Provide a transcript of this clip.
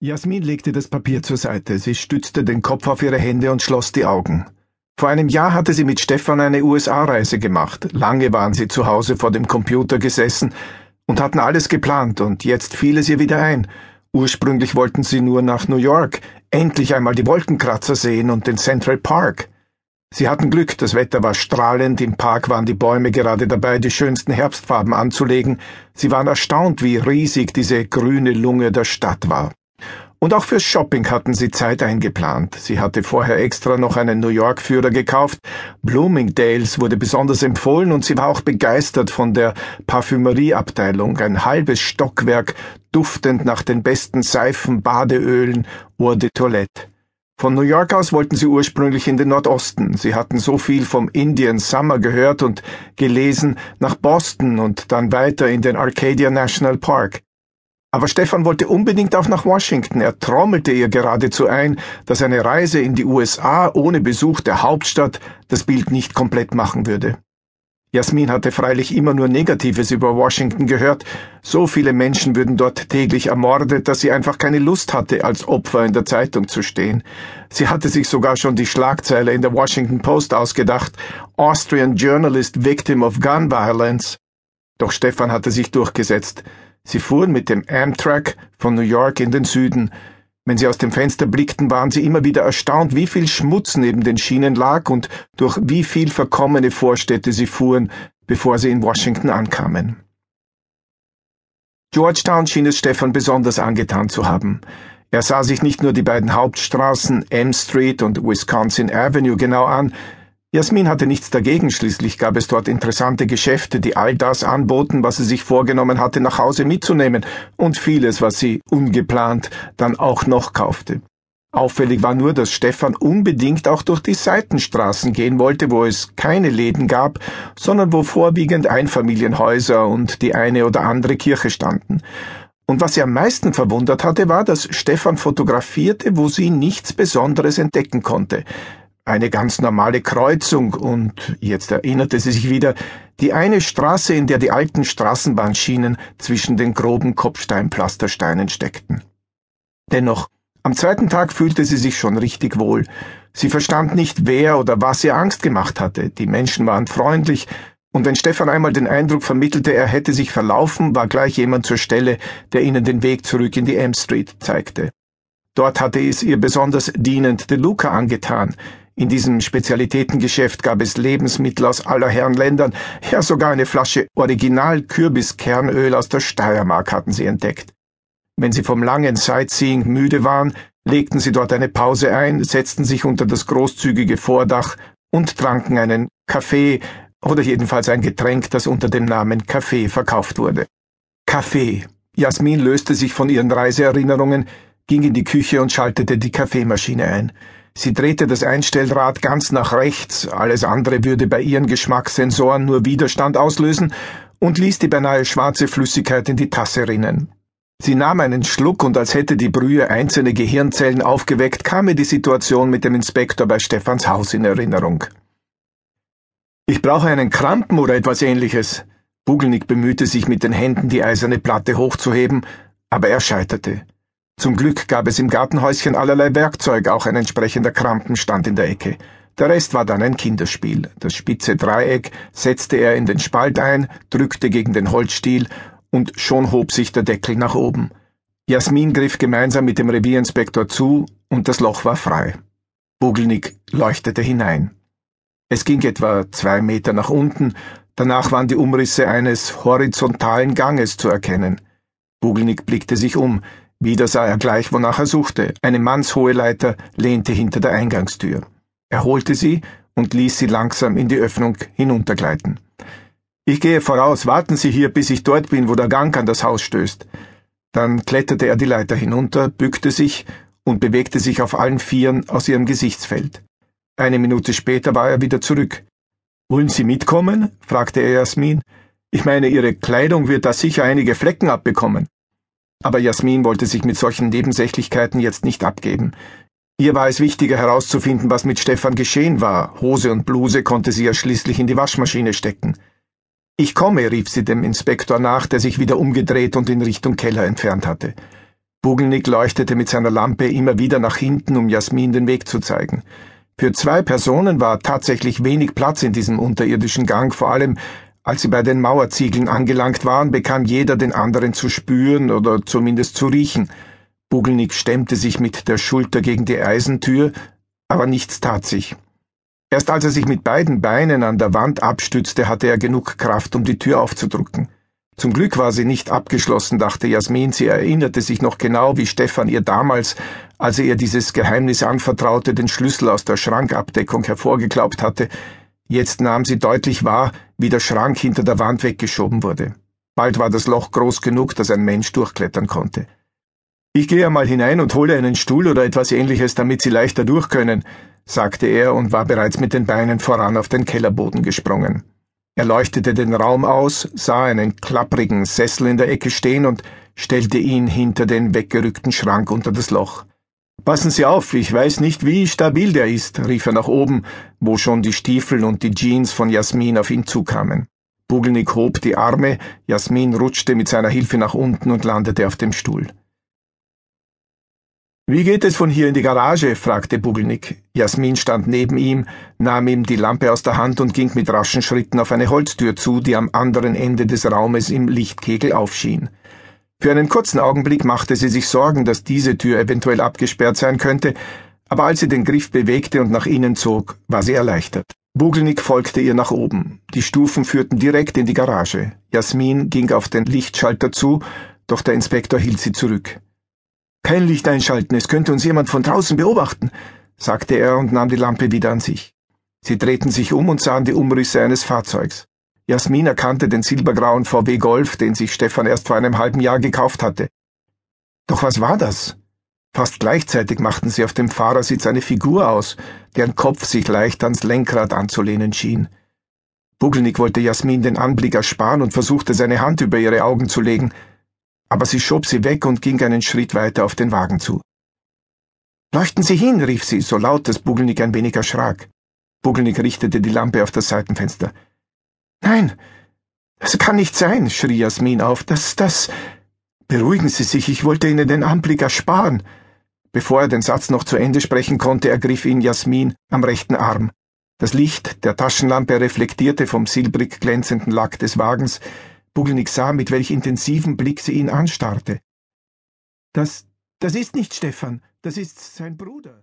Jasmin legte das Papier zur Seite. Sie stützte den Kopf auf ihre Hände und schloss die Augen. Vor einem Jahr hatte sie mit Stefan eine USA-Reise gemacht. Lange waren sie zu Hause vor dem Computer gesessen und hatten alles geplant, und jetzt fiel es ihr wieder ein. Ursprünglich wollten sie nur nach New York, endlich einmal die Wolkenkratzer sehen und den Central Park. Sie hatten Glück, das Wetter war strahlend, im Park waren die Bäume gerade dabei, die schönsten Herbstfarben anzulegen. Sie waren erstaunt, wie riesig diese grüne Lunge der Stadt war. Und auch fürs Shopping hatten sie Zeit eingeplant. Sie hatte vorher extra noch einen New York-Führer gekauft. Bloomingdales wurde besonders empfohlen und sie war auch begeistert von der Parfümerieabteilung. Ein halbes Stockwerk, duftend nach den besten Seifen, Badeölen, Eau de Toilette. Von New York aus wollten sie ursprünglich in den Nordosten. Sie hatten so viel vom Indian Summer gehört und gelesen nach Boston und dann weiter in den Arcadia National Park. Aber Stefan wollte unbedingt auch nach Washington. Er trommelte ihr geradezu ein, dass eine Reise in die USA ohne Besuch der Hauptstadt das Bild nicht komplett machen würde. Jasmin hatte freilich immer nur Negatives über Washington gehört. So viele Menschen würden dort täglich ermordet, dass sie einfach keine Lust hatte, als Opfer in der Zeitung zu stehen. Sie hatte sich sogar schon die Schlagzeile in der Washington Post ausgedacht. Austrian Journalist Victim of Gun Violence. Doch Stefan hatte sich durchgesetzt. Sie fuhren mit dem Amtrak von New York in den Süden. Wenn sie aus dem Fenster blickten, waren sie immer wieder erstaunt, wie viel Schmutz neben den Schienen lag und durch wie viel verkommene Vorstädte sie fuhren, bevor sie in Washington ankamen. Georgetown schien es Stefan besonders angetan zu haben. Er sah sich nicht nur die beiden Hauptstraßen M Street und Wisconsin Avenue genau an, Jasmin hatte nichts dagegen, schließlich gab es dort interessante Geschäfte, die all das anboten, was sie sich vorgenommen hatte, nach Hause mitzunehmen, und vieles, was sie ungeplant dann auch noch kaufte. Auffällig war nur, dass Stefan unbedingt auch durch die Seitenstraßen gehen wollte, wo es keine Läden gab, sondern wo vorwiegend Einfamilienhäuser und die eine oder andere Kirche standen. Und was sie am meisten verwundert hatte, war, dass Stefan fotografierte, wo sie nichts Besonderes entdecken konnte eine ganz normale Kreuzung und, jetzt erinnerte sie sich wieder, die eine Straße, in der die alten Straßenbahnschienen zwischen den groben Kopfsteinpflastersteinen steckten. Dennoch, am zweiten Tag fühlte sie sich schon richtig wohl. Sie verstand nicht, wer oder was ihr Angst gemacht hatte. Die Menschen waren freundlich, und wenn Stefan einmal den Eindruck vermittelte, er hätte sich verlaufen, war gleich jemand zur Stelle, der ihnen den Weg zurück in die M Street zeigte. Dort hatte es ihr besonders dienend De Luca angetan. In diesem Spezialitätengeschäft gab es Lebensmittel aus aller Herren Ländern, ja sogar eine Flasche Original-Kürbiskernöl aus der Steiermark hatten sie entdeckt. Wenn sie vom langen Sightseeing müde waren, legten sie dort eine Pause ein, setzten sich unter das großzügige Vordach und tranken einen Kaffee oder jedenfalls ein Getränk, das unter dem Namen Kaffee verkauft wurde. Kaffee. Jasmin löste sich von ihren Reiseerinnerungen, ging in die Küche und schaltete die Kaffeemaschine ein. Sie drehte das Einstellrad ganz nach rechts, alles andere würde bei ihren Geschmackssensoren nur Widerstand auslösen, und ließ die beinahe schwarze Flüssigkeit in die Tasse rinnen. Sie nahm einen Schluck und als hätte die Brühe einzelne Gehirnzellen aufgeweckt, kam ihr die Situation mit dem Inspektor bei Stephans Haus in Erinnerung. Ich brauche einen Krampen oder etwas ähnliches. Bugelnick bemühte sich mit den Händen, die eiserne Platte hochzuheben, aber er scheiterte. Zum Glück gab es im Gartenhäuschen allerlei Werkzeug, auch ein entsprechender Krampen stand in der Ecke. Der Rest war dann ein Kinderspiel. Das spitze Dreieck setzte er in den Spalt ein, drückte gegen den Holzstiel, und schon hob sich der Deckel nach oben. Jasmin griff gemeinsam mit dem Revierinspektor zu, und das Loch war frei. Bugelnick leuchtete hinein. Es ging etwa zwei Meter nach unten, danach waren die Umrisse eines horizontalen Ganges zu erkennen. Bugelnick blickte sich um. Wieder sah er gleich, wonach er suchte. Eine mannshohe Leiter lehnte hinter der Eingangstür. Er holte sie und ließ sie langsam in die Öffnung hinuntergleiten. Ich gehe voraus, warten Sie hier, bis ich dort bin, wo der Gang an das Haus stößt. Dann kletterte er die Leiter hinunter, bückte sich und bewegte sich auf allen Vieren aus ihrem Gesichtsfeld. Eine Minute später war er wieder zurück. Wollen Sie mitkommen? fragte er Jasmin. Ich meine, Ihre Kleidung wird da sicher einige Flecken abbekommen. Aber Jasmin wollte sich mit solchen Nebensächlichkeiten jetzt nicht abgeben. Ihr war es wichtiger herauszufinden, was mit Stefan geschehen war. Hose und Bluse konnte sie ja schließlich in die Waschmaschine stecken. Ich komme, rief sie dem Inspektor nach, der sich wieder umgedreht und in Richtung Keller entfernt hatte. Bugelnick leuchtete mit seiner Lampe immer wieder nach hinten, um Jasmin den Weg zu zeigen. Für zwei Personen war tatsächlich wenig Platz in diesem unterirdischen Gang, vor allem als sie bei den Mauerziegeln angelangt waren, bekam jeder den anderen zu spüren oder zumindest zu riechen. Bugelnick stemmte sich mit der Schulter gegen die Eisentür, aber nichts tat sich. Erst als er sich mit beiden Beinen an der Wand abstützte, hatte er genug Kraft, um die Tür aufzudrücken. Zum Glück war sie nicht abgeschlossen, dachte Jasmin. Sie erinnerte sich noch genau, wie Stefan ihr damals, als er ihr dieses Geheimnis anvertraute, den Schlüssel aus der Schrankabdeckung hervorgeklaubt hatte. Jetzt nahm sie deutlich wahr, wie der Schrank hinter der Wand weggeschoben wurde. Bald war das Loch groß genug, dass ein Mensch durchklettern konnte. Ich gehe einmal hinein und hole einen Stuhl oder etwas ähnliches, damit Sie leichter durch können, sagte er und war bereits mit den Beinen voran auf den Kellerboden gesprungen. Er leuchtete den Raum aus, sah einen klapprigen Sessel in der Ecke stehen und stellte ihn hinter den weggerückten Schrank unter das Loch. Passen Sie auf, ich weiß nicht, wie stabil der ist, rief er nach oben, wo schon die Stiefel und die Jeans von Jasmin auf ihn zukamen. Bugelnick hob die Arme, Jasmin rutschte mit seiner Hilfe nach unten und landete auf dem Stuhl. Wie geht es von hier in die Garage? fragte Bugelnick. Jasmin stand neben ihm, nahm ihm die Lampe aus der Hand und ging mit raschen Schritten auf eine Holztür zu, die am anderen Ende des Raumes im Lichtkegel aufschien. Für einen kurzen Augenblick machte sie sich Sorgen, dass diese Tür eventuell abgesperrt sein könnte, aber als sie den Griff bewegte und nach innen zog, war sie erleichtert. Bugelnick folgte ihr nach oben. Die Stufen führten direkt in die Garage. Jasmin ging auf den Lichtschalter zu, doch der Inspektor hielt sie zurück. Kein Licht einschalten, es könnte uns jemand von draußen beobachten, sagte er und nahm die Lampe wieder an sich. Sie drehten sich um und sahen die Umrisse eines Fahrzeugs. Jasmin erkannte den silbergrauen VW Golf, den sich Stefan erst vor einem halben Jahr gekauft hatte. Doch was war das? Fast gleichzeitig machten sie auf dem Fahrersitz eine Figur aus, deren Kopf sich leicht ans Lenkrad anzulehnen schien. Bugelnick wollte Jasmin den Anblick ersparen und versuchte seine Hand über ihre Augen zu legen, aber sie schob sie weg und ging einen Schritt weiter auf den Wagen zu. Leuchten Sie hin, rief sie, so laut, dass Bugelnick ein wenig erschrak. Bugelnick richtete die Lampe auf das Seitenfenster. Nein, das kann nicht sein, schrie Jasmin auf. Das, das. Beruhigen Sie sich, ich wollte Ihnen den Anblick ersparen. Bevor er den Satz noch zu Ende sprechen konnte, ergriff ihn Jasmin am rechten Arm. Das Licht der Taschenlampe reflektierte vom silbrig glänzenden Lack des Wagens, Bugelnick sah, mit welch intensivem Blick sie ihn anstarrte. Das, das ist nicht Stefan, das ist sein Bruder.